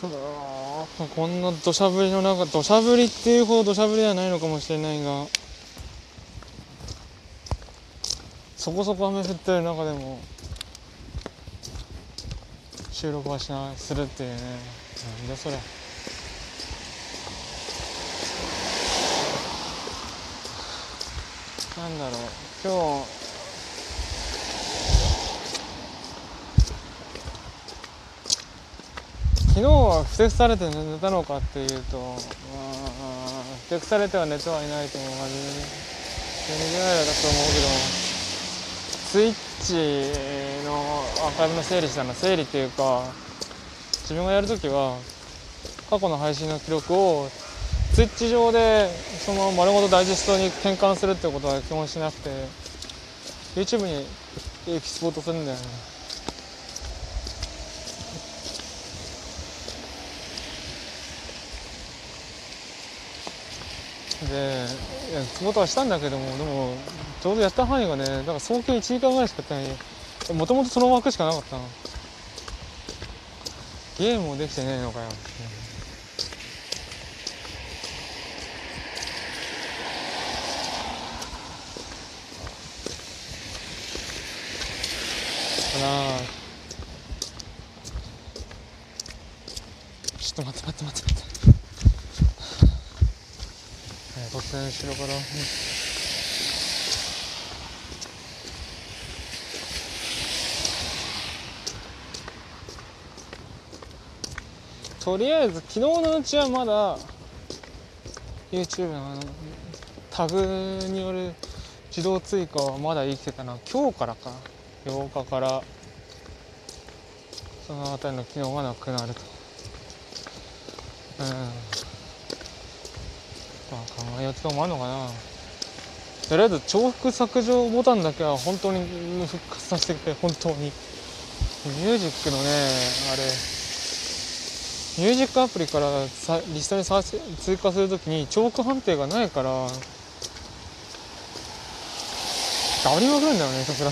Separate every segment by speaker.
Speaker 1: こんな土砂降りの中土砂降りっていうほど土砂降りではないのかもしれないがそこそこ雨降ってる中でも収録はしないするっていうね。なんだそれ。なんだろう。今日昨日はふてくされて寝たのかっていうと、まあ、ふてくされては寝てはいないと思うはず寝てないだと思うけどスイッチのアーカイブの整理したの整理っていうか自分がやるときは過去の配信の記録をスイッチ上でその丸ごとダイジェストに転換するってことは基本しなくて YouTube にエキスポートするんだよねでいや仕事はしたんだけどもでもちょうどやった範囲がねだから早計1時間ぐらいしかやってない。もともとその枠しかなかったの。ゲームもできてねえのかよ、かなちょっと待って待って待って待って。突然後ろから、とりあえず昨日のうちはまだ YouTube のあのタグによる自動追加はまだ生きてたな。今日からか。8日からその辺りの機能がなくなるとうん。まあ考えようともあるのかな。とりあえず重複削除ボタンだけは本当に復活させてくれ。本当に。ミュージックのねあれ。ミュージックアプリからさリストに追加するときに重複判定がないから。ダりまくるんだよねひたすら。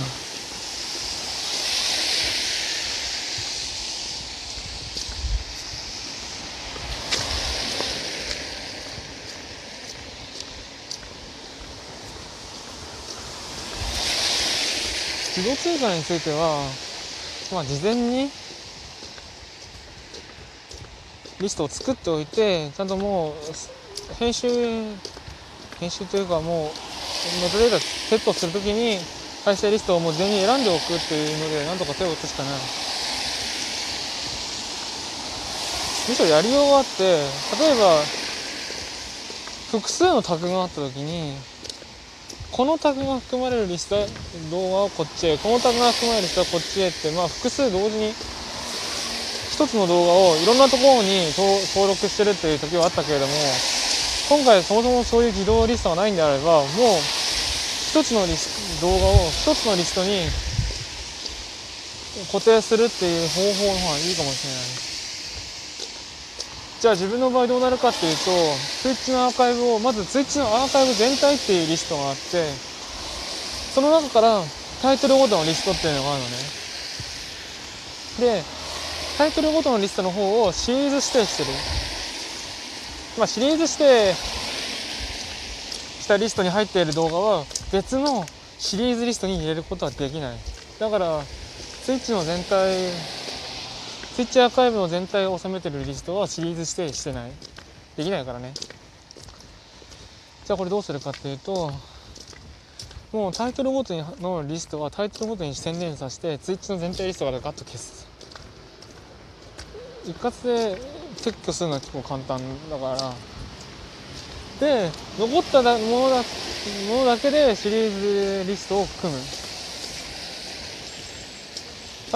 Speaker 1: 自動追加については、まあ、事前にリストを作っておいてちゃんともう編集編集というかもうメタデータセットするときに再生リストをもう全員選んでおくっていうのでなんとか手を打つしかない。むしろやりようがあって例えば複数のタグがあったときにこのタグが含まれるリスト動画をこっちへ。このタグが含まれるリストはこっちへってまあ複数同時に一つの動画をいろんなところに登録してるっていう時はあったけれども今回そもそもそういう自動リストがないんであればもう一つのリス動画を一つのリストに固定するっていう方法の方がいいかもしれないじゃあ自分の場合どうなるかっていうと Twitch のアーカイブをまず Twitch のアーカイブ全体っていうリストがあってその中からタイトルごとのリストっていうのがあるのね。でタイトルごとのリストの方をシリーズ指定してる。まあシリーズ指定したリストに入っている動画は別のシリーズリストに入れることはできない。だから Twitch の全体スイッチアーカイブの全体を収めてるリストはシリーズ指定してない。できないからね。じゃあこれどうするかっていうともうタイトルごとにのリストはタイトルごとに宣伝させてツイッチの全体リストからガッと消す。一括で撤去するのは結構簡単だから。で残ったものだものだけでシリーズリストを組む。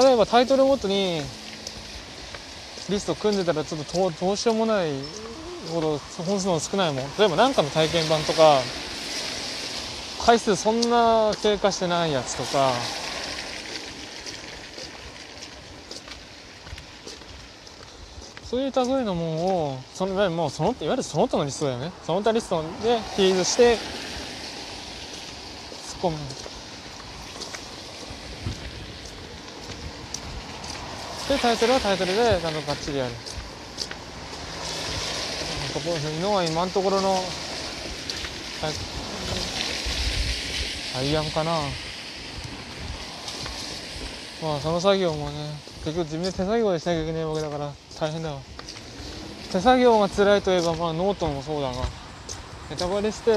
Speaker 1: 例えばタイトルごとにリスト組んでたらちょっとどうしようもないほど本数の少ないもん。例えば何かの体験版とか回数そんな経過してないやつとかそういった類のものをそのもうそのいわゆるその他のリストだよね。その他リストでフィーズして突っ込む。でタイトルはタイトルでちゃんとがっちりやるところのは今のところの最最案かな。まあその作業もね結局自分で手作業でしなきゃいけないわけだから大変だわ。手作業が辛いといえばまあノートもそうだがネタバレしてを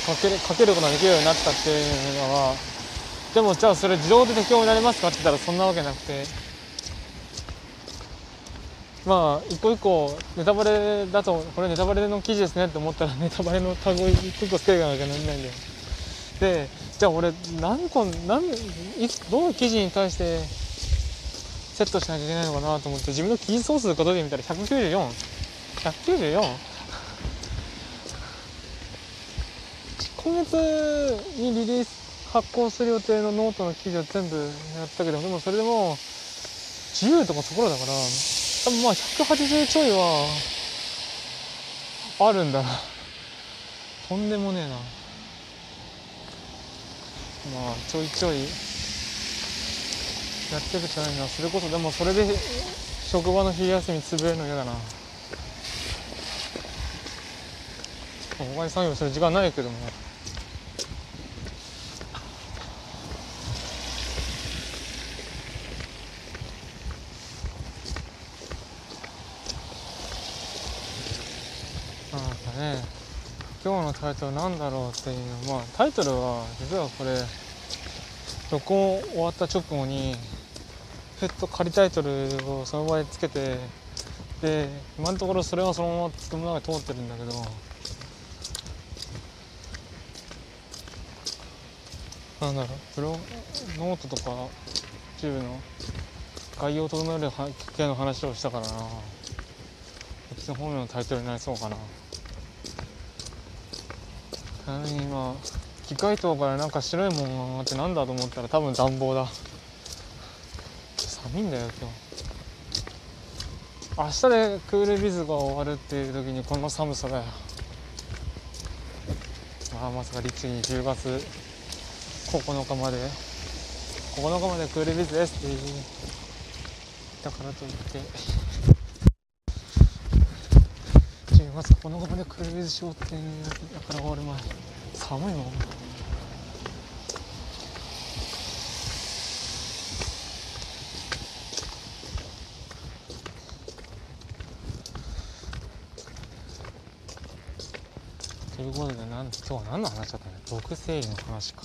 Speaker 1: 書ける書けることができるようになったっていうのはでもじゃあそれ自動で適用になりますかって言ったらそんなわけなくて。まあ一個一個ネタバレだとこれネタバレの記事ですねって思ったらネタバレのタグを一個一個つけていかなきゃならないんだよ。でじゃあ俺何個何いつどの記事に対してセットしなきゃいけないのかなと思って自分の記事総数数えてみたら194 194今月にリリース発行する予定のノートの記事を全部やったけどでもそれでも10とかそこらだから多分まあ180ちょいはあるんだな。とんでもねえな。まあちょいちょいやってるじゃないな。それこそでもそれで職場の昼休み潰れるの嫌だな。他に作業する時間ないけどもなんかね今日のタイトルなんだろうっていう。まあタイトルは実はこれ録音終わった直後にふっと仮タイトルをその場でつけてで今のところそれはそのままつくものが通ってるんだけどなんだろうプロノートとか YouTube の概要を整える系の話をしたからな。こっちの方面のタイトルになりそうかな。ちなみに今機械灯からなんか白いものが上がってなんだと思ったら多分暖房だ。寒いんだよ今日。明日でクールビズが終わるっていう時にこの寒さだよ。あまさか律儀に10月9日まで。9日までクールビズですって言ったからといって。10月9日までクルビズしようっていうだから終わる前寒いもん。ということでなん今日は何の話だったの毒整理の話か。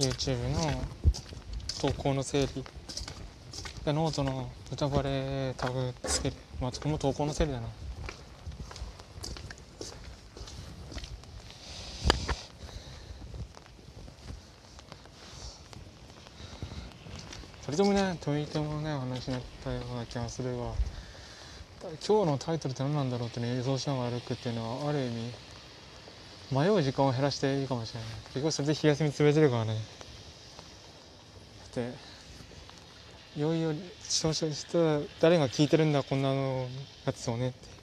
Speaker 1: YouTube の投稿の整理。でノートの歌バレタグつける。まあそこも投稿の整理だな。それともねといてもね話になったような気がするが今日のタイトルって何なんだろうってね予想しながら歩くっていうのはある意味迷う時間を減らしていいかもしれない。結局それで日休み潰れてるからね。でいよいよ視聴者誰が聞いてるんだこんなのやつをね。って